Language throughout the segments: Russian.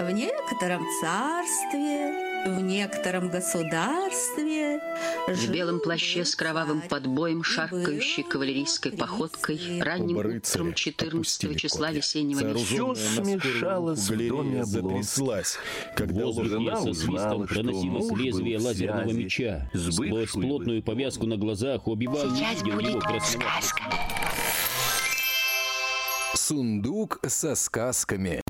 В некотором царстве, в некотором государстве В белом плаще с кровавым подбоем, шаркающей кавалерийской походкой, ранним утром 14 числа весеннего Все смешалось в доме затряслась, когда жена узнала, свистом что проносилось лезвие лазерного меча. с Сквозь плотную повязку на глазах Сейчас видел будет его сказка. Сундук со сказками.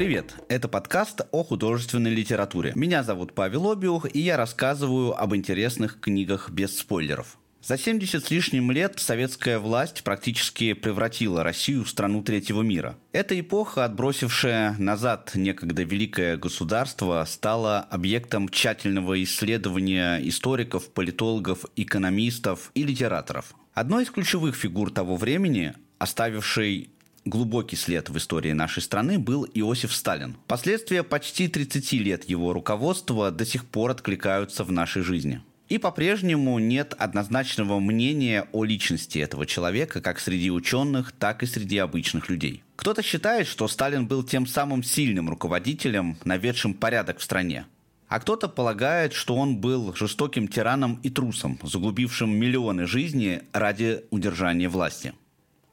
Привет, это подкаст о художественной литературе. Меня зовут Павел Обиух, и я рассказываю об интересных книгах без спойлеров. За 70 с лишним лет советская власть практически превратила Россию в страну третьего мира. Эта эпоха, отбросившая назад некогда великое государство, стала объектом тщательного исследования историков, политологов, экономистов и литераторов. Одной из ключевых фигур того времени, оставившей глубокий след в истории нашей страны был Иосиф Сталин. Последствия почти 30 лет его руководства до сих пор откликаются в нашей жизни. И по-прежнему нет однозначного мнения о личности этого человека как среди ученых, так и среди обычных людей. Кто-то считает, что Сталин был тем самым сильным руководителем, наведшим порядок в стране. А кто-то полагает, что он был жестоким тираном и трусом, загубившим миллионы жизней ради удержания власти.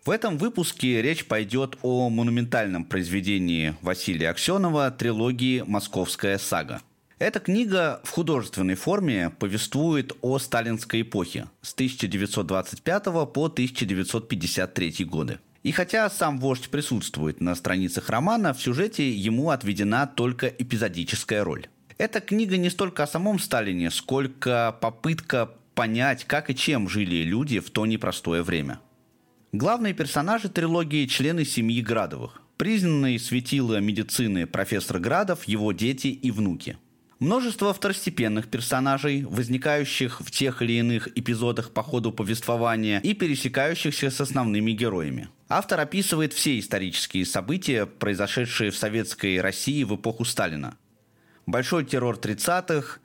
В этом выпуске речь пойдет о монументальном произведении Василия Аксенова трилогии «Московская сага». Эта книга в художественной форме повествует о сталинской эпохе с 1925 по 1953 годы. И хотя сам вождь присутствует на страницах романа, в сюжете ему отведена только эпизодическая роль. Эта книга не столько о самом Сталине, сколько попытка понять, как и чем жили люди в то непростое время. Главные персонажи трилогии – члены семьи Градовых. Признанные светила медицины профессор Градов, его дети и внуки. Множество второстепенных персонажей, возникающих в тех или иных эпизодах по ходу повествования и пересекающихся с основными героями. Автор описывает все исторические события, произошедшие в советской России в эпоху Сталина. Большой террор 30-х,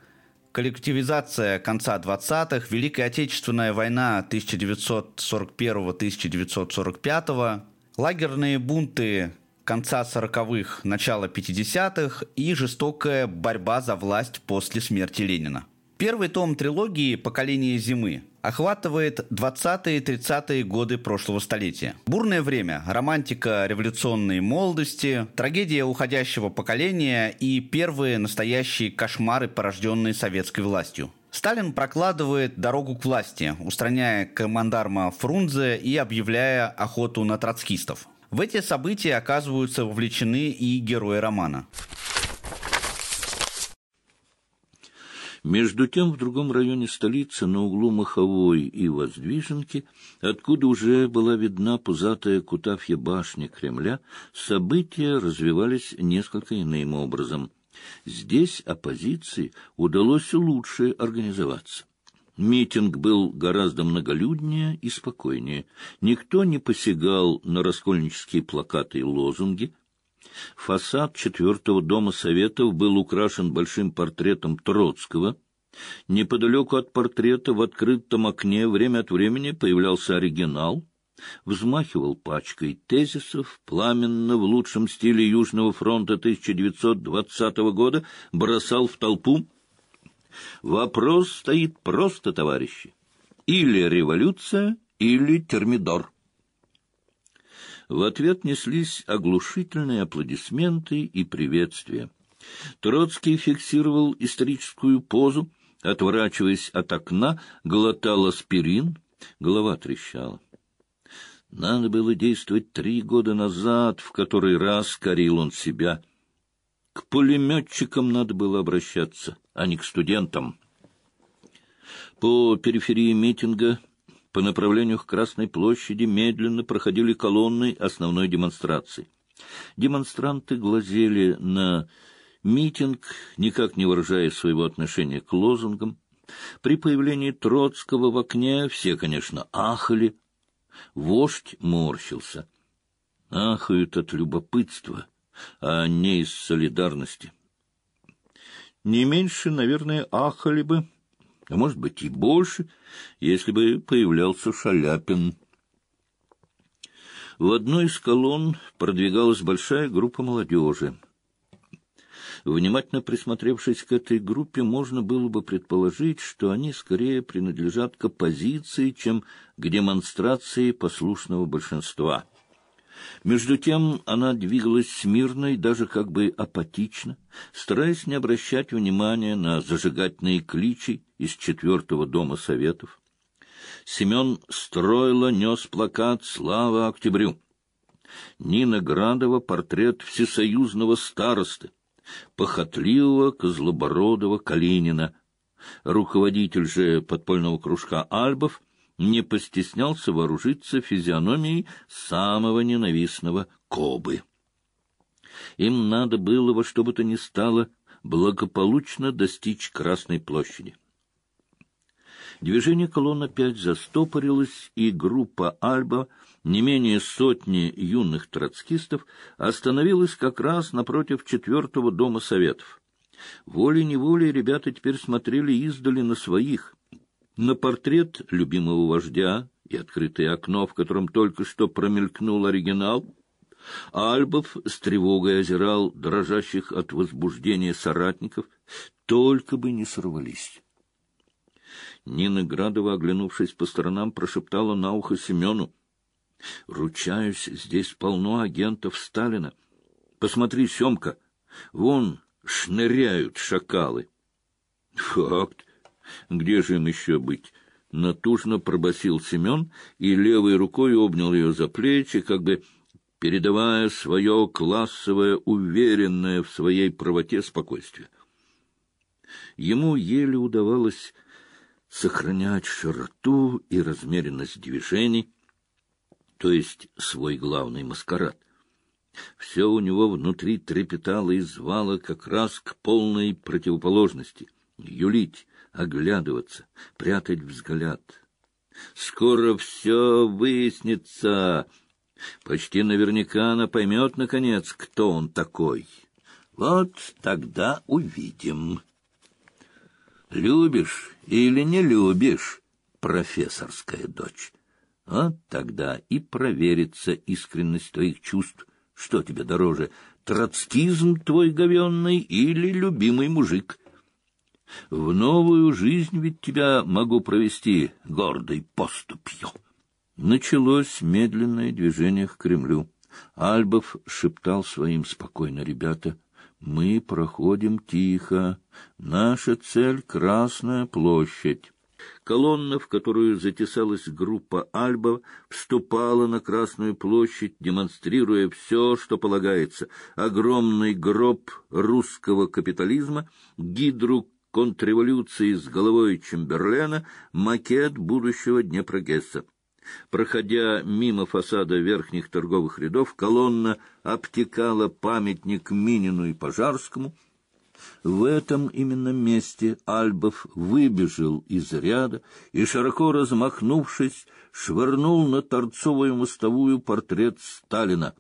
коллективизация конца 20-х, Великая Отечественная война 1941-1945, лагерные бунты конца 40-х, начала 50-х и жестокая борьба за власть после смерти Ленина. Первый том трилогии «Поколение зимы» охватывает 20-е и 30-е годы прошлого столетия. Бурное время, романтика революционной молодости, трагедия уходящего поколения и первые настоящие кошмары, порожденные советской властью. Сталин прокладывает дорогу к власти, устраняя командарма Фрунзе и объявляя охоту на троцкистов. В эти события оказываются вовлечены и герои романа. Между тем, в другом районе столицы, на углу Маховой и Воздвиженки, откуда уже была видна пузатая Кутафья башня Кремля, события развивались несколько иным образом. Здесь оппозиции удалось лучше организоваться. Митинг был гораздо многолюднее и спокойнее. Никто не посягал на раскольнические плакаты и лозунги. Фасад четвертого дома Советов был украшен большим портретом Троцкого. Неподалеку от портрета в открытом окне время от времени появлялся оригинал, взмахивал пачкой тезисов, пламенно в лучшем стиле Южного фронта 1920 года бросал в толпу Вопрос стоит просто, товарищи. Или революция, или термидор. В ответ неслись оглушительные аплодисменты и приветствия. Троцкий фиксировал историческую позу, отворачиваясь от окна, глотал аспирин, голова трещала. Надо было действовать три года назад, в который раз корил он себя. К пулеметчикам надо было обращаться, а не к студентам. По периферии митинга по направлению к Красной площади медленно проходили колонны основной демонстрации. Демонстранты глазели на митинг, никак не выражая своего отношения к лозунгам. При появлении Троцкого в окне все, конечно, ахали. Вождь морщился. Ахают от любопытства, а не из солидарности. Не меньше, наверное, ахали бы, а может быть и больше, если бы появлялся Шаляпин. В одной из колонн продвигалась большая группа молодежи. Внимательно присмотревшись к этой группе, можно было бы предположить, что они скорее принадлежат к оппозиции, чем к демонстрации послушного большинства. Между тем она двигалась смирно и даже как бы апатично, стараясь не обращать внимания на зажигательные кличи из четвертого дома советов. Семен Стройло нес плакат «Слава Октябрю». Нина Градова — портрет всесоюзного старосты, похотливого козлобородого Калинина. Руководитель же подпольного кружка Альбов не постеснялся вооружиться физиономией самого ненавистного Кобы. Им надо было во что бы то ни стало благополучно достичь Красной площади. Движение колонн опять застопорилось, и группа Альба, не менее сотни юных троцкистов, остановилась как раз напротив четвертого дома советов. Волей-неволей ребята теперь смотрели издали на своих, на портрет любимого вождя и открытое окно, в котором только что промелькнул оригинал. Альбов с тревогой озирал дрожащих от возбуждения соратников, только бы не сорвались. Нина Градова, оглянувшись по сторонам, прошептала на ухо Семену. — Ручаюсь, здесь полно агентов Сталина. Посмотри, Семка, вон шныряют шакалы. — Факт. Где же им еще быть? Натужно пробасил Семен и левой рукой обнял ее за плечи, как бы передавая свое классовое, уверенное в своей правоте спокойствие. Ему еле удавалось сохранять широту и размеренность движений, то есть свой главный маскарад. Все у него внутри трепетало и звало как раз к полной противоположности — юлить, оглядываться, прятать взгляд. Скоро все выяснится. Почти наверняка она поймет, наконец, кто он такой. Вот тогда увидим. Любишь или не любишь, профессорская дочь? Вот тогда и проверится искренность твоих чувств. Что тебе дороже, троцкизм твой говенный или любимый мужик? В новую жизнь ведь тебя могу провести гордой поступью. Началось медленное движение к Кремлю. Альбов шептал своим спокойно, ребята, мы проходим тихо. Наша цель — Красная площадь. Колонна, в которую затесалась группа Альба, вступала на Красную площадь, демонстрируя все, что полагается. Огромный гроб русского капитализма, гидру контрреволюции с головой Чемберлена, макет будущего Днепрогесса. Проходя мимо фасада верхних торговых рядов, колонна обтекала памятник Минину и Пожарскому. В этом именно месте Альбов выбежал из ряда и, широко размахнувшись, швырнул на торцовую мостовую портрет Сталина.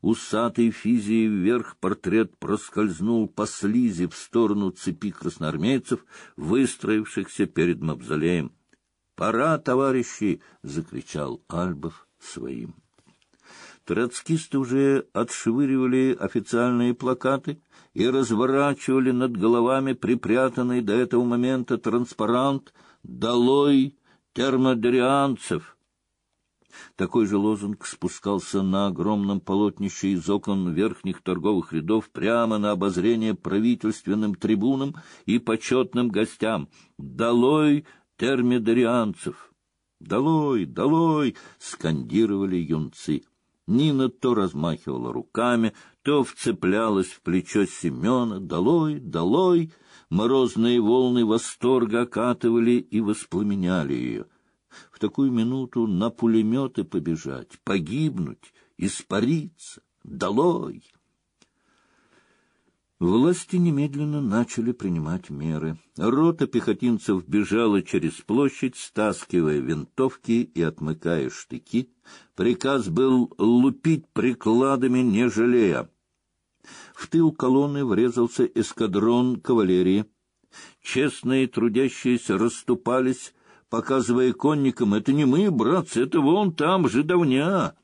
Усатый физией вверх портрет проскользнул по слизи в сторону цепи красноармейцев, выстроившихся перед мавзолеем. «Пора, товарищи!» — закричал Альбов своим. Троцкисты уже отшвыривали официальные плакаты и разворачивали над головами припрятанный до этого момента транспарант «Долой термодорианцев!» Такой же лозунг спускался на огромном полотнище из окон верхних торговых рядов прямо на обозрение правительственным трибунам и почетным гостям «Долой термидорианцев. «Долой! Долой!» — скандировали юнцы. Нина то размахивала руками, то вцеплялась в плечо Семена. «Долой! Долой!» Морозные волны восторга окатывали и воспламеняли ее. Такую минуту на пулеметы побежать, погибнуть, испариться. «Долой!» Власти немедленно начали принимать меры. Рота пехотинцев бежала через площадь, стаскивая винтовки и отмыкая штыки. Приказ был лупить прикладами, не жалея. В тыл колонны врезался эскадрон кавалерии. Честные трудящиеся расступались, показывая конникам, «Это не мы, братцы, это вон там, жидовня!»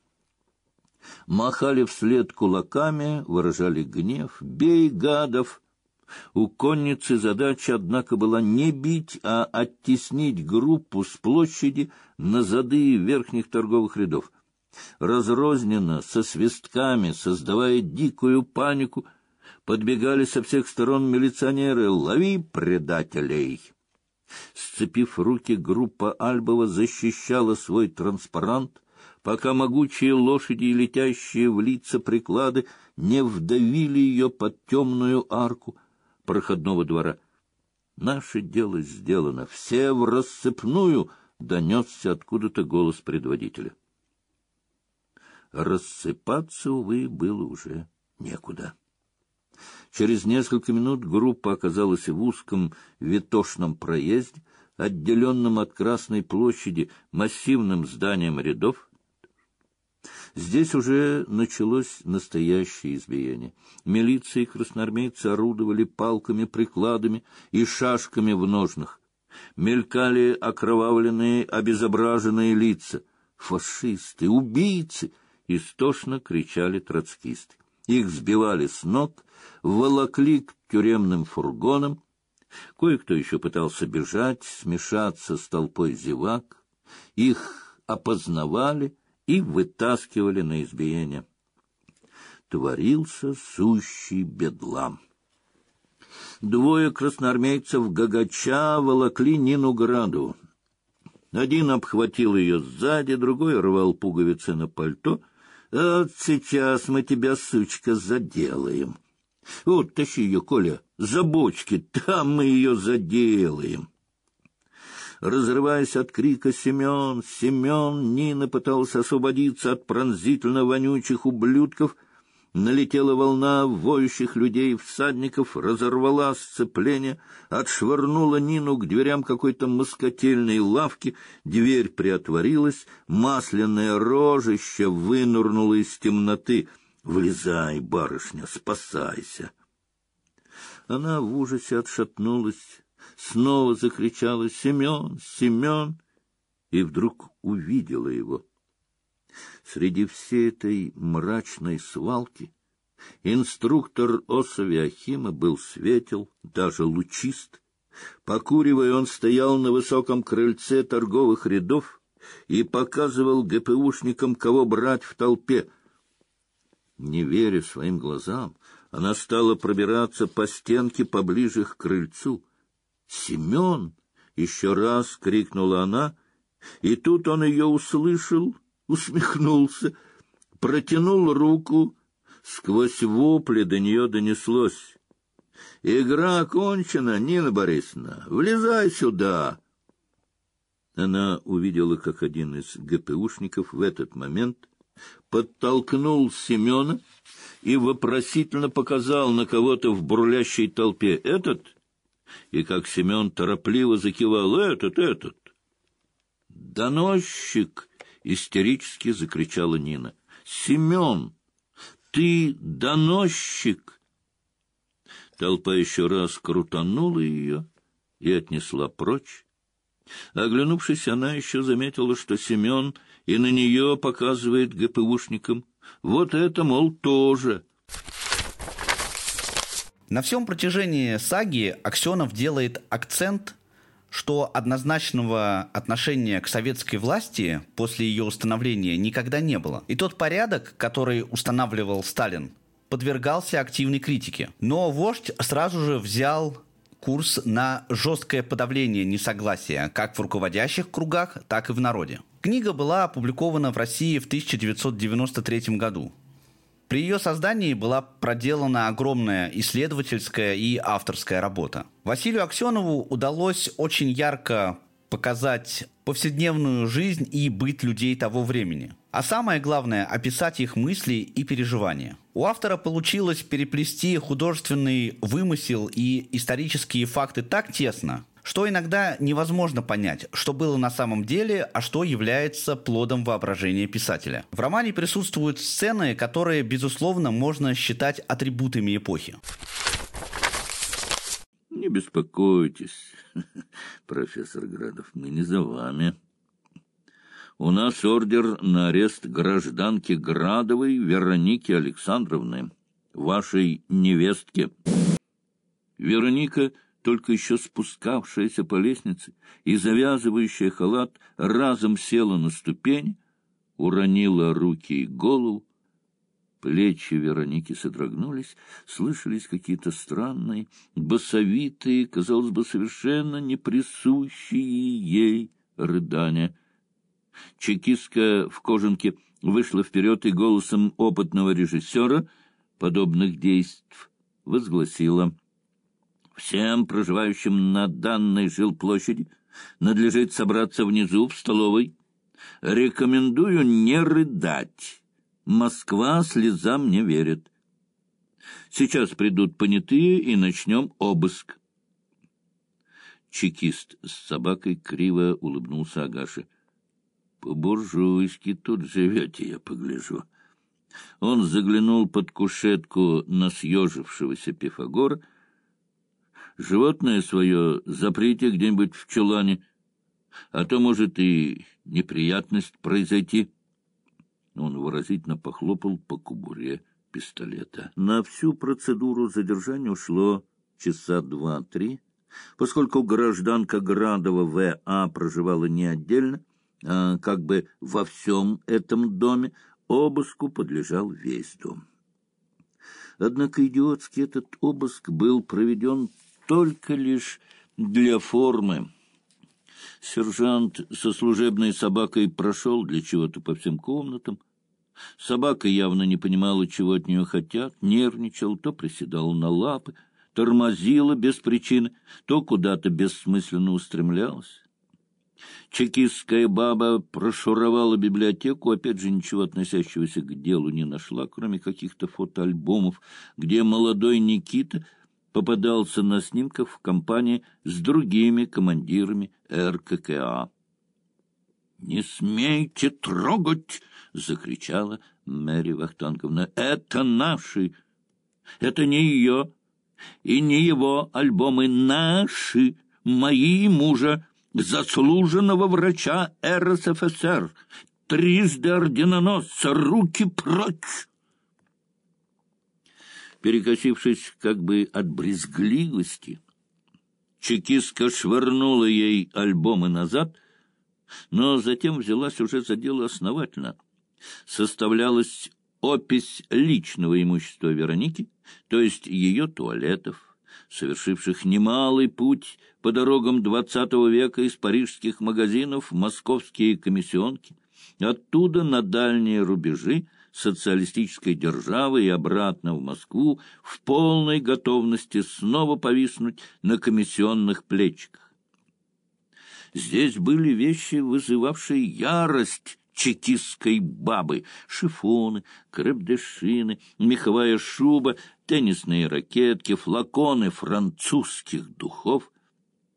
махали вслед кулаками, выражали гнев. «Бей, гадов!» У конницы задача, однако, была не бить, а оттеснить группу с площади на зады верхних торговых рядов. Разрозненно, со свистками, создавая дикую панику, подбегали со всех сторон милиционеры «Лови предателей!». Сцепив руки, группа Альбова защищала свой транспарант, пока могучие лошади и летящие в лица приклады не вдавили ее под темную арку проходного двора. «Наше дело сделано, все в рассыпную!» — донесся откуда-то голос предводителя. Рассыпаться, увы, было уже некуда. Через несколько минут группа оказалась в узком витошном проезде, отделенном от Красной площади массивным зданием рядов. Здесь уже началось настоящее избиение. Милиция и красноармейцы орудовали палками, прикладами и шашками в ножнах. Мелькали окровавленные, обезображенные лица. Фашисты, убийцы! Истошно кричали троцкисты. Их сбивали с ног, волокли к тюремным фургонам. Кое-кто еще пытался бежать, смешаться с толпой зевак. Их опознавали и вытаскивали на избиение. Творился сущий бедлам. Двое красноармейцев гагача волокли Нину Граду. Один обхватил ее сзади, другой рвал пуговицы на пальто. «Вот сейчас мы тебя, сучка, заделаем!» Вот, тащи ее, Коля, за бочки, там мы ее заделаем. Разрываясь от крика «Семен! Семен!», Нина пыталась освободиться от пронзительно вонючих ублюдков. Налетела волна воющих людей, всадников, разорвала сцепление, отшвырнула Нину к дверям какой-то москотельной лавки, дверь приотворилась, масляное рожище вынурнуло из темноты — Влезай, барышня, спасайся. Она в ужасе отшатнулась, снова закричала «Семен! Семен!» и вдруг увидела его. Среди всей этой мрачной свалки инструктор Осови Ахима был светел, даже лучист. Покуривая, он стоял на высоком крыльце торговых рядов и показывал ГПУшникам, кого брать в толпе — не веря своим глазам, она стала пробираться по стенке поближе к крыльцу. «Семен!» — еще раз крикнула она, и тут он ее услышал, усмехнулся, протянул руку, сквозь вопли до нее донеслось. «Игра окончена, Нина Борисовна, влезай сюда!» Она увидела, как один из ГПУшников в этот момент подтолкнул Семена и вопросительно показал на кого-то в бурлящей толпе. «Этот?» И как Семен торопливо закивал. «Этот, этот!» «Доносчик!» — истерически закричала Нина. «Семен, ты доносчик!» Толпа еще раз крутанула ее и отнесла прочь. Оглянувшись, она еще заметила, что Семен и на нее показывает ГПУшникам. Вот это, мол, тоже. На всем протяжении саги Аксенов делает акцент, что однозначного отношения к советской власти после ее установления никогда не было. И тот порядок, который устанавливал Сталин, подвергался активной критике. Но вождь сразу же взял курс на жесткое подавление несогласия как в руководящих кругах, так и в народе. Книга была опубликована в России в 1993 году. При ее создании была проделана огромная исследовательская и авторская работа. Василию Аксенову удалось очень ярко показать повседневную жизнь и быт людей того времени. А самое главное – описать их мысли и переживания. У автора получилось переплести художественный вымысел и исторические факты так тесно, что иногда невозможно понять, что было на самом деле, а что является плодом воображения писателя. В романе присутствуют сцены, которые, безусловно, можно считать атрибутами эпохи. Не беспокойтесь, профессор Градов, мы не за вами. У нас ордер на арест гражданки Градовой Вероники Александровны, вашей невестки. Вероника, только еще спускавшаяся по лестнице и завязывающая халат, разом села на ступень, уронила руки и голову. Плечи Вероники содрогнулись, слышались какие-то странные, басовитые, казалось бы, совершенно неприсущие ей рыдания. Чекистка в кожанке вышла вперед и голосом опытного режиссера подобных действий возгласила «Всем проживающим на данной жилплощади надлежит собраться внизу в столовой. Рекомендую не рыдать. Москва слезам не верит. Сейчас придут понятые и начнем обыск». Чекист с собакой криво улыбнулся Агаше. По-буржуйски тут живете, я погляжу. Он заглянул под кушетку на съежившегося Пифагора. Животное свое заприте где-нибудь в чулане, а то может и неприятность произойти. Он выразительно похлопал по кубуре пистолета. На всю процедуру задержания ушло часа два-три. Поскольку гражданка Градова В.А. проживала не отдельно, а как бы во всем этом доме обыску подлежал весь дом. Однако идиотский этот обыск был проведен только лишь для формы. Сержант со служебной собакой прошел для чего-то по всем комнатам. Собака явно не понимала, чего от нее хотят, нервничал, то приседала на лапы, тормозила без причины, то куда-то бессмысленно устремлялась. Чекистская баба прошуровала библиотеку, опять же ничего относящегося к делу не нашла, кроме каких-то фотоальбомов, где молодой Никита попадался на снимках в компании с другими командирами РККА. «Не смейте трогать!» — закричала Мэри Вахтанговна. «Это наши! Это не ее и не его альбомы, наши, мои мужа!» заслуженного врача РСФСР, трижды орденоносца, руки прочь! Перекосившись как бы от брезгливости, чекистка швырнула ей альбомы назад, но затем взялась уже за дело основательно. Составлялась опись личного имущества Вероники, то есть ее туалетов, совершивших немалый путь по дорогам двадцатого века из парижских магазинов в московские комиссионки, оттуда на дальние рубежи социалистической державы и обратно в Москву в полной готовности снова повиснуть на комиссионных плечиках. Здесь были вещи, вызывавшие ярость чекистской бабы, шифоны, крепдешины, меховая шуба, теннисные ракетки, флаконы французских духов.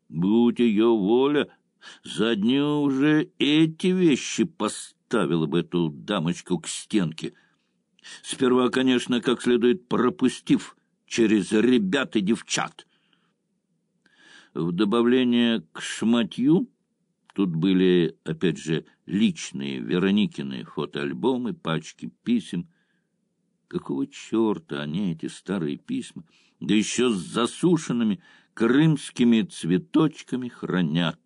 Будь ее воля, за дню уже эти вещи поставила бы эту дамочку к стенке. Сперва, конечно, как следует пропустив через ребят и девчат. В добавление к шматью Тут были, опять же, личные Вероникины фотоальбомы, пачки писем. Какого черта они, эти старые письма, да еще с засушенными крымскими цветочками хранят?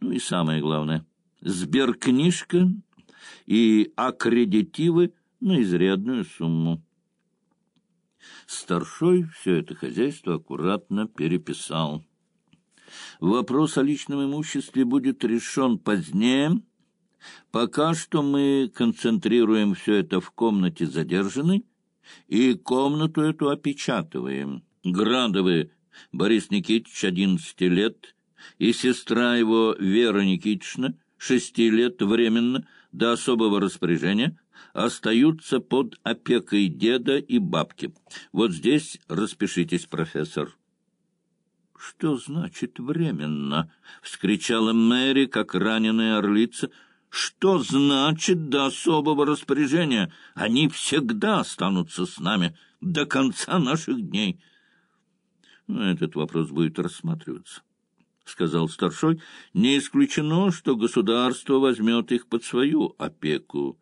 Ну и самое главное, сберкнижка и аккредитивы на изрядную сумму. Старшой все это хозяйство аккуратно переписал. Вопрос о личном имуществе будет решен позднее. Пока что мы концентрируем все это в комнате задержанной и комнату эту опечатываем. Градовы Борис Никитич, одиннадцати лет, и сестра его Вера Никитична, шести лет временно, до особого распоряжения, остаются под опекой деда и бабки. Вот здесь распишитесь, профессор. — Что значит временно? — вскричала Мэри, как раненая орлица. — Что значит до особого распоряжения? Они всегда останутся с нами до конца наших дней. Ну, этот вопрос будет рассматриваться. Сказал старшой, — не исключено, что государство возьмет их под свою опеку.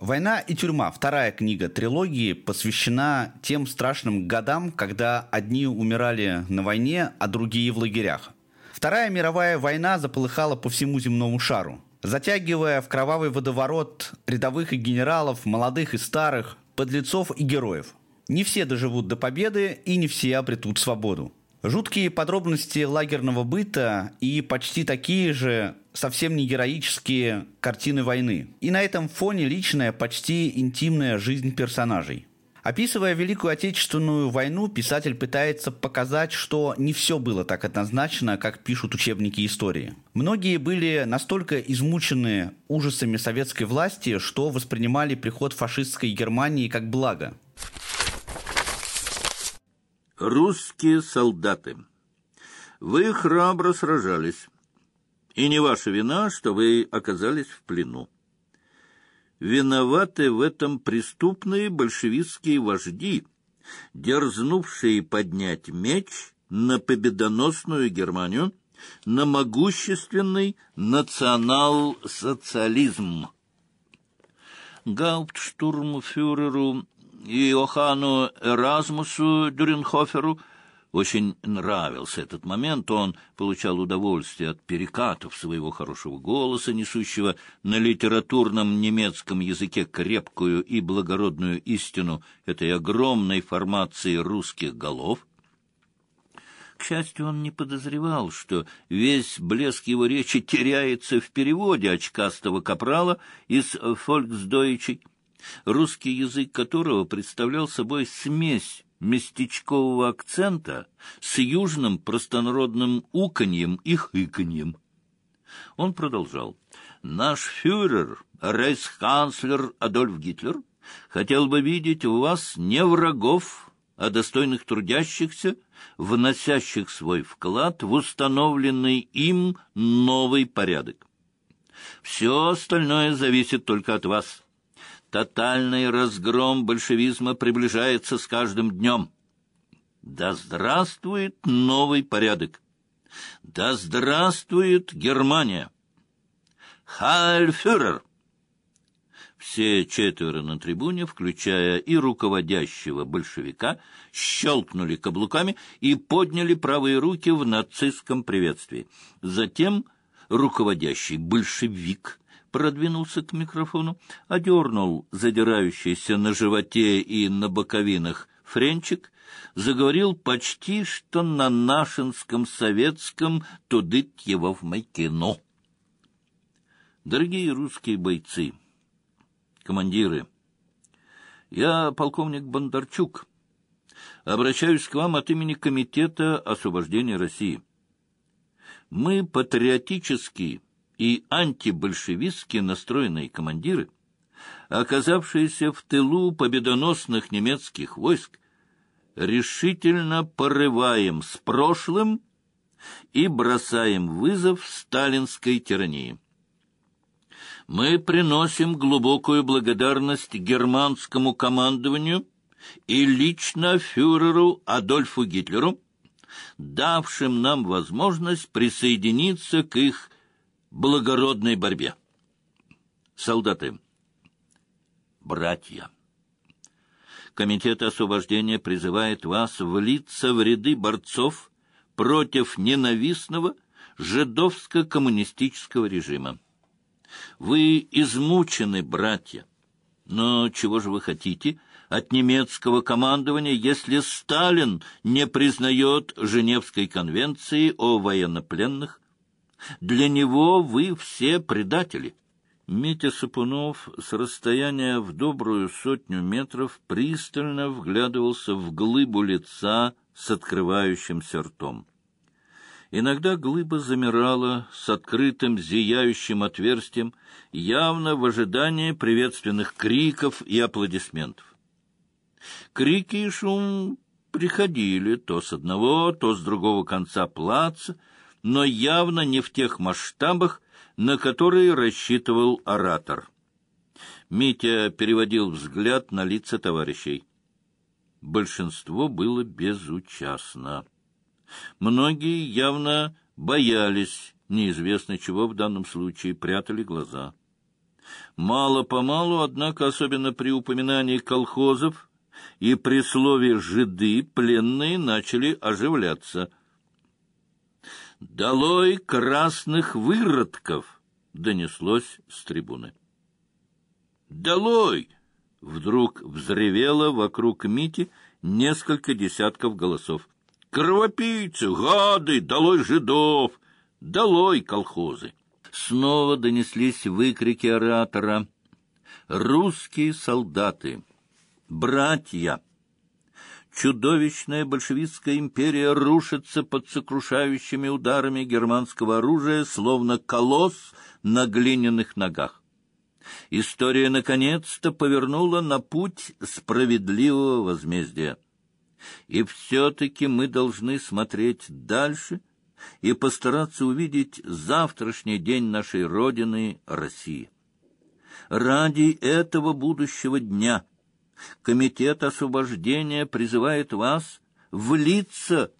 «Война и тюрьма» — вторая книга трилогии, посвящена тем страшным годам, когда одни умирали на войне, а другие в лагерях. Вторая мировая война заполыхала по всему земному шару, затягивая в кровавый водоворот рядовых и генералов, молодых и старых, подлецов и героев. Не все доживут до победы, и не все обретут свободу. Жуткие подробности лагерного быта и почти такие же совсем не героические картины войны. И на этом фоне личная, почти интимная жизнь персонажей. Описывая Великую Отечественную войну, писатель пытается показать, что не все было так однозначно, как пишут учебники истории. Многие были настолько измучены ужасами советской власти, что воспринимали приход фашистской Германии как благо. Русские солдаты. Вы храбро сражались, и не ваша вина, что вы оказались в плену. Виноваты в этом преступные большевистские вожди, дерзнувшие поднять меч на победоносную Германию, на могущественный национал-социализм. Гауптштурмфюреру Иохану Эразмусу Дюренхоферу очень нравился этот момент, он получал удовольствие от перекатов своего хорошего голоса, несущего на литературном немецком языке крепкую и благородную истину этой огромной формации русских голов. К счастью, он не подозревал, что весь блеск его речи теряется в переводе очкастого капрала из «Фольксдойчей», русский язык которого представлял собой смесь местечкового акцента с южным простонародным уканьем и хыканьем. Он продолжал. «Наш фюрер, рейхсканцлер Адольф Гитлер, хотел бы видеть у вас не врагов, а достойных трудящихся, вносящих свой вклад в установленный им новый порядок. Все остальное зависит только от вас». Тотальный разгром большевизма приближается с каждым днем. Да здравствует новый порядок! Да здравствует Германия! Хайль фюрер! Все четверо на трибуне, включая и руководящего большевика, щелкнули каблуками и подняли правые руки в нацистском приветствии. Затем руководящий большевик продвинулся к микрофону, одернул задирающийся на животе и на боковинах френчик, заговорил почти что на нашинском советском «Тудыть его в майкино». Дорогие русские бойцы, командиры, я полковник Бондарчук. Обращаюсь к вам от имени Комитета освобождения России. Мы патриотические и антибольшевистски настроенные командиры, оказавшиеся в тылу победоносных немецких войск, решительно порываем с прошлым и бросаем вызов сталинской тирании. Мы приносим глубокую благодарность германскому командованию и лично фюреру Адольфу Гитлеру, давшим нам возможность присоединиться к их благородной борьбе. Солдаты, братья, Комитет освобождения призывает вас влиться в ряды борцов против ненавистного жидовско-коммунистического режима. Вы измучены, братья, но чего же вы хотите от немецкого командования, если Сталин не признает Женевской конвенции о военнопленных, для него вы все предатели. Митя Сапунов с расстояния в добрую сотню метров пристально вглядывался в глыбу лица с открывающимся ртом. Иногда глыба замирала с открытым зияющим отверстием, явно в ожидании приветственных криков и аплодисментов. Крики и шум приходили то с одного, то с другого конца плаца, но явно не в тех масштабах, на которые рассчитывал оратор. Митя переводил взгляд на лица товарищей. Большинство было безучастно. Многие явно боялись, неизвестно чего в данном случае, прятали глаза. Мало-помалу, однако, особенно при упоминании колхозов и при слове «жиды», пленные начали оживляться. «Долой красных выродков!» — донеслось с трибуны. «Долой!» — вдруг взревело вокруг Мити несколько десятков голосов. «Кровопийцы! Гады! Долой жидов! Долой колхозы!» Снова донеслись выкрики оратора. «Русские солдаты! Братья!» Чудовищная большевистская империя рушится под сокрушающими ударами германского оружия, словно колосс на глиняных ногах. История наконец-то повернула на путь справедливого возмездия. И все-таки мы должны смотреть дальше и постараться увидеть завтрашний день нашей Родины России. Ради этого будущего дня Комитет освобождения призывает вас влиться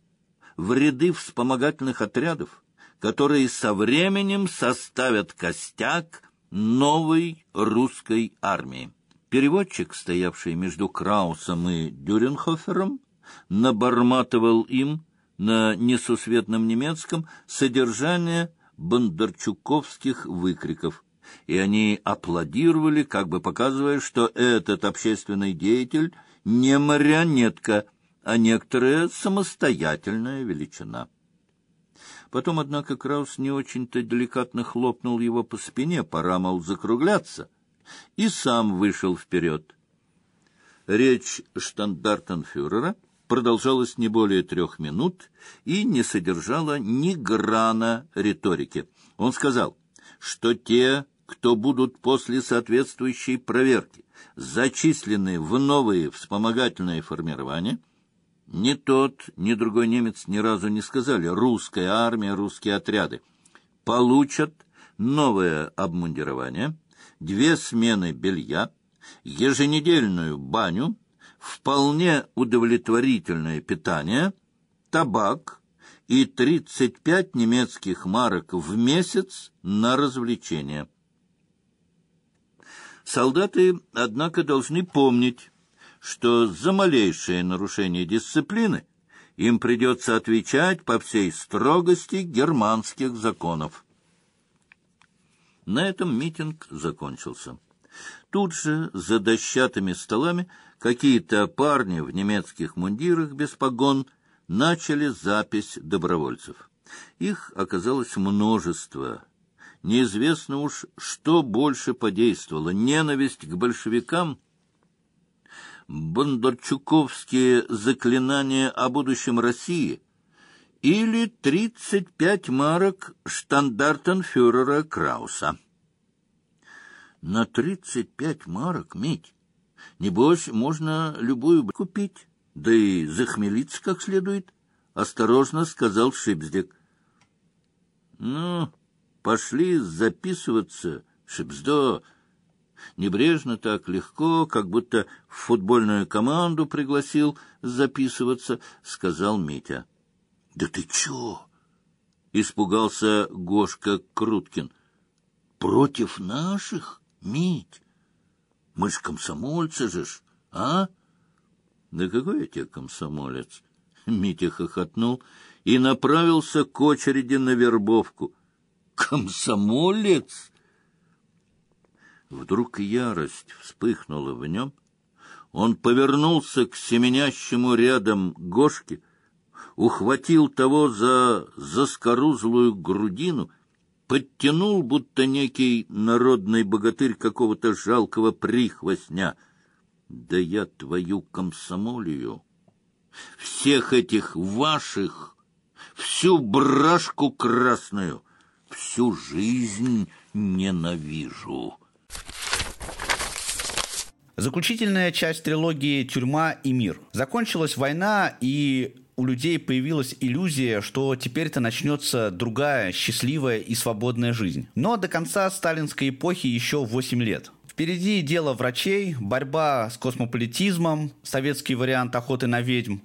в ряды вспомогательных отрядов, которые со временем составят костяк новой русской армии. Переводчик, стоявший между Краусом и Дюренхофером, наборматывал им на несусветном немецком содержание бондарчуковских выкриков, и они аплодировали, как бы показывая, что этот общественный деятель не марионетка, а некоторая самостоятельная величина. Потом, однако, Краус не очень-то деликатно хлопнул его по спине, пора, мол, закругляться, и сам вышел вперед. Речь штандартенфюрера продолжалась не более трех минут и не содержала ни грана риторики. Он сказал, что те, кто будут после соответствующей проверки зачислены в новые вспомогательные формирования, ни тот, ни другой немец ни разу не сказали «русская армия, русские отряды», получат новое обмундирование, две смены белья, еженедельную баню, вполне удовлетворительное питание, табак и 35 немецких марок в месяц на развлечения. Солдаты, однако, должны помнить, что за малейшее нарушение дисциплины им придется отвечать по всей строгости германских законов. На этом митинг закончился. Тут же за дощатыми столами какие-то парни в немецких мундирах без погон начали запись добровольцев. Их оказалось множество, Неизвестно уж, что больше подействовало — ненависть к большевикам, бондарчуковские заклинания о будущем России или тридцать пять марок штандартенфюрера Крауса. На тридцать пять марок, Мить, небось, можно любую купить, да и захмелиться как следует, — осторожно сказал Шипздик. — Ну, Пошли записываться, шипздо. Небрежно так легко, как будто в футбольную команду пригласил записываться, сказал Митя. — Да ты чё? — испугался Гошка Круткин. — Против наших, Мить? Мы ж комсомольцы же ж, а? — Да какой я тебе комсомолец? Митя хохотнул и направился к очереди на вербовку комсомолец? Вдруг ярость вспыхнула в нем. Он повернулся к семенящему рядом Гошке, ухватил того за заскорузлую грудину, подтянул, будто некий народный богатырь какого-то жалкого прихвостня. Да я твою комсомолию! Всех этих ваших, всю брашку красную — всю жизнь ненавижу. Заключительная часть трилогии «Тюрьма и мир». Закончилась война, и у людей появилась иллюзия, что теперь-то начнется другая счастливая и свободная жизнь. Но до конца сталинской эпохи еще 8 лет. Впереди дело врачей, борьба с космополитизмом, советский вариант охоты на ведьм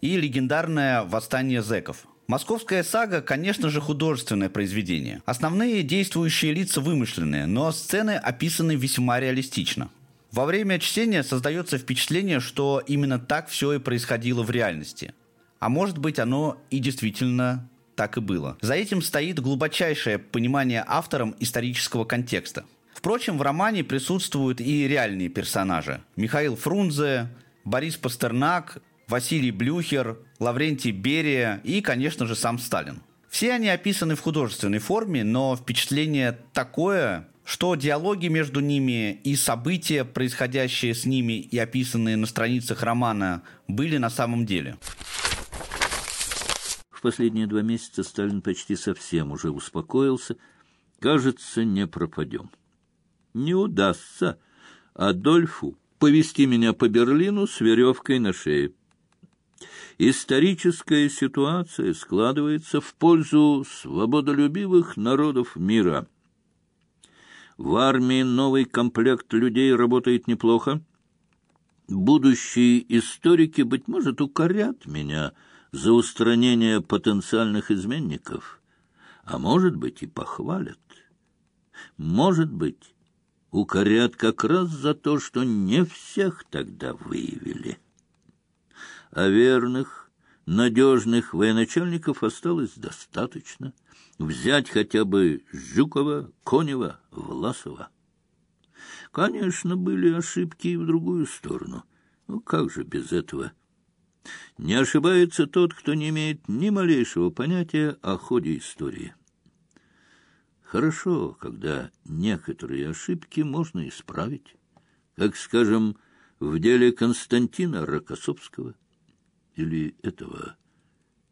и легендарное «Восстание зэков». Московская сага, конечно же, художественное произведение. Основные действующие лица вымышленные, но сцены описаны весьма реалистично. Во время чтения создается впечатление, что именно так все и происходило в реальности. А может быть, оно и действительно так и было. За этим стоит глубочайшее понимание автором исторического контекста. Впрочем, в романе присутствуют и реальные персонажи. Михаил Фрунзе, Борис Пастернак, Василий Блюхер, Лаврентий Берия и, конечно же, сам Сталин. Все они описаны в художественной форме, но впечатление такое, что диалоги между ними и события, происходящие с ними и описанные на страницах романа, были на самом деле. В последние два месяца Сталин почти совсем уже успокоился. Кажется, не пропадем. Не удастся Адольфу повести меня по Берлину с веревкой на шее. Историческая ситуация складывается в пользу свободолюбивых народов мира. В армии новый комплект людей работает неплохо. Будущие историки, быть может, укорят меня за устранение потенциальных изменников, а может быть и похвалят. Может быть, укорят как раз за то, что не всех тогда выявили а верных, надежных военачальников осталось достаточно. Взять хотя бы Жукова, Конева, Власова. Конечно, были ошибки и в другую сторону. Ну, как же без этого? Не ошибается тот, кто не имеет ни малейшего понятия о ходе истории. Хорошо, когда некоторые ошибки можно исправить, как, скажем, в деле Константина Рокоссовского – или этого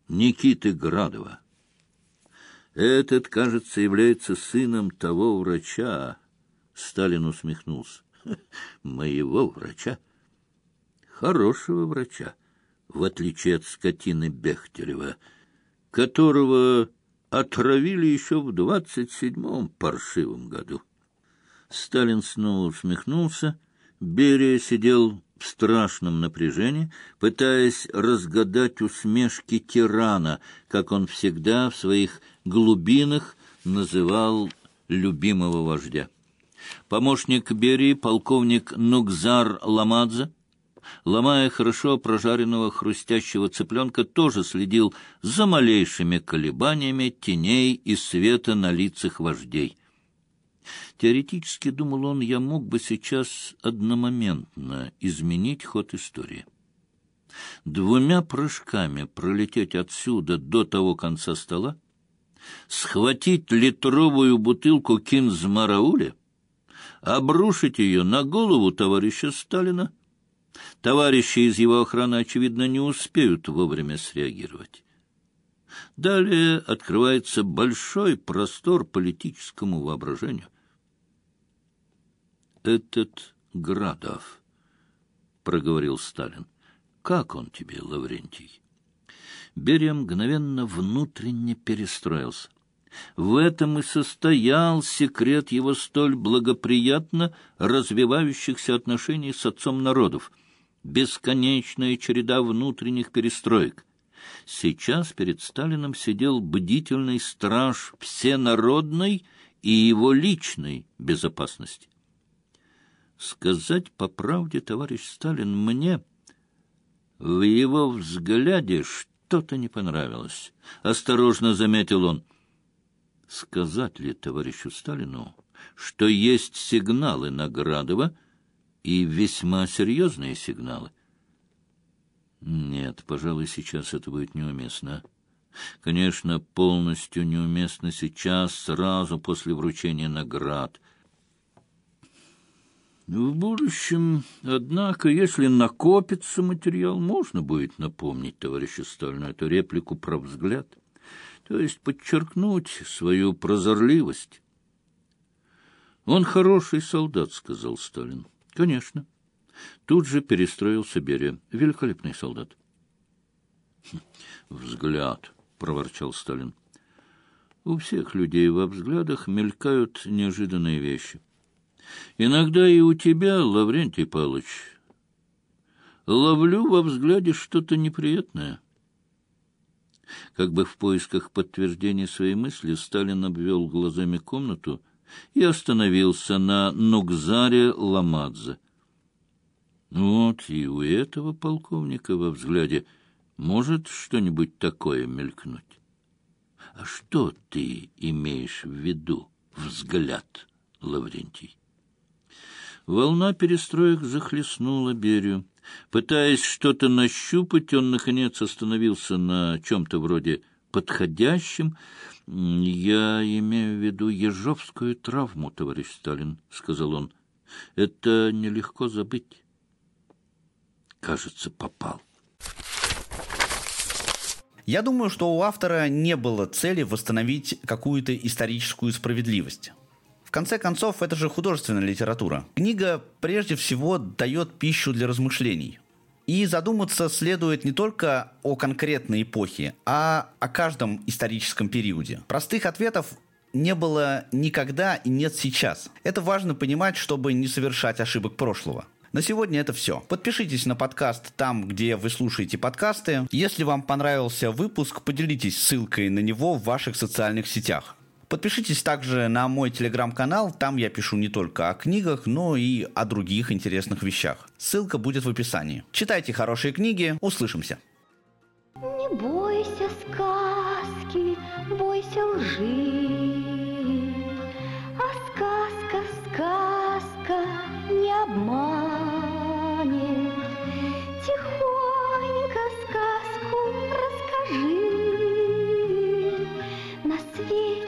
Никиты Градова. Этот, кажется, является сыном того врача. Сталин усмехнулся. Моего врача? Хорошего врача, в отличие от скотины Бехтерева, которого отравили еще в двадцать седьмом паршивом году. Сталин снова усмехнулся. Берия сидел в страшном напряжении, пытаясь разгадать усмешки тирана, как он всегда в своих глубинах называл любимого вождя. Помощник Берии, полковник Нукзар Ламадзе, ломая хорошо прожаренного хрустящего цыпленка, тоже следил за малейшими колебаниями теней и света на лицах вождей. Теоретически, думал он, я мог бы сейчас одномоментно изменить ход истории. Двумя прыжками пролететь отсюда до того конца стола, схватить литровую бутылку кинзмарауля, обрушить ее на голову товарища Сталина. Товарищи из его охраны, очевидно, не успеют вовремя среагировать. Далее открывается большой простор политическому воображению этот Градов, — проговорил Сталин. — Как он тебе, Лаврентий? Берия мгновенно внутренне перестроился. В этом и состоял секрет его столь благоприятно развивающихся отношений с отцом народов. Бесконечная череда внутренних перестроек. Сейчас перед Сталином сидел бдительный страж всенародной и его личной безопасности. Сказать по правде, товарищ Сталин, мне в его взгляде что-то не понравилось. Осторожно заметил он. Сказать ли товарищу Сталину, что есть сигналы Наградова и весьма серьезные сигналы? Нет, пожалуй, сейчас это будет неуместно. Конечно, полностью неуместно сейчас, сразу после вручения наград — в будущем, однако, если накопится материал, можно будет напомнить товарищу Сталину эту реплику про взгляд, то есть подчеркнуть свою прозорливость. «Он хороший солдат», — сказал Сталин. «Конечно». Тут же перестроился Берия. Великолепный солдат. «Хм, «Взгляд», — проворчал Сталин. «У всех людей во взглядах мелькают неожиданные вещи. Иногда и у тебя, Лаврентий Павлович. Ловлю во взгляде что-то неприятное. Как бы в поисках подтверждения своей мысли Сталин обвел глазами комнату и остановился на Нукзаре Ламадзе. Вот и у этого полковника во взгляде может что-нибудь такое мелькнуть. А что ты имеешь в виду, взгляд, Лаврентий? Волна перестроек захлестнула Берию. Пытаясь что-то нащупать, он, наконец, остановился на чем-то вроде подходящем. «Я имею в виду ежовскую травму, товарищ Сталин», — сказал он. «Это нелегко забыть». Кажется, попал. Я думаю, что у автора не было цели восстановить какую-то историческую справедливость. В конце концов, это же художественная литература. Книга прежде всего дает пищу для размышлений. И задуматься следует не только о конкретной эпохе, а о каждом историческом периоде. Простых ответов не было никогда и нет сейчас. Это важно понимать, чтобы не совершать ошибок прошлого. На сегодня это все. Подпишитесь на подкаст там, где вы слушаете подкасты. Если вам понравился выпуск, поделитесь ссылкой на него в ваших социальных сетях. Подпишитесь также на мой телеграм-канал, там я пишу не только о книгах, но и о других интересных вещах. Ссылка будет в описании. Читайте хорошие книги, услышимся. Не бойся сказки, бойся лжи. А сказка, сказка не обманет. Тихонько сказку расскажи. На свете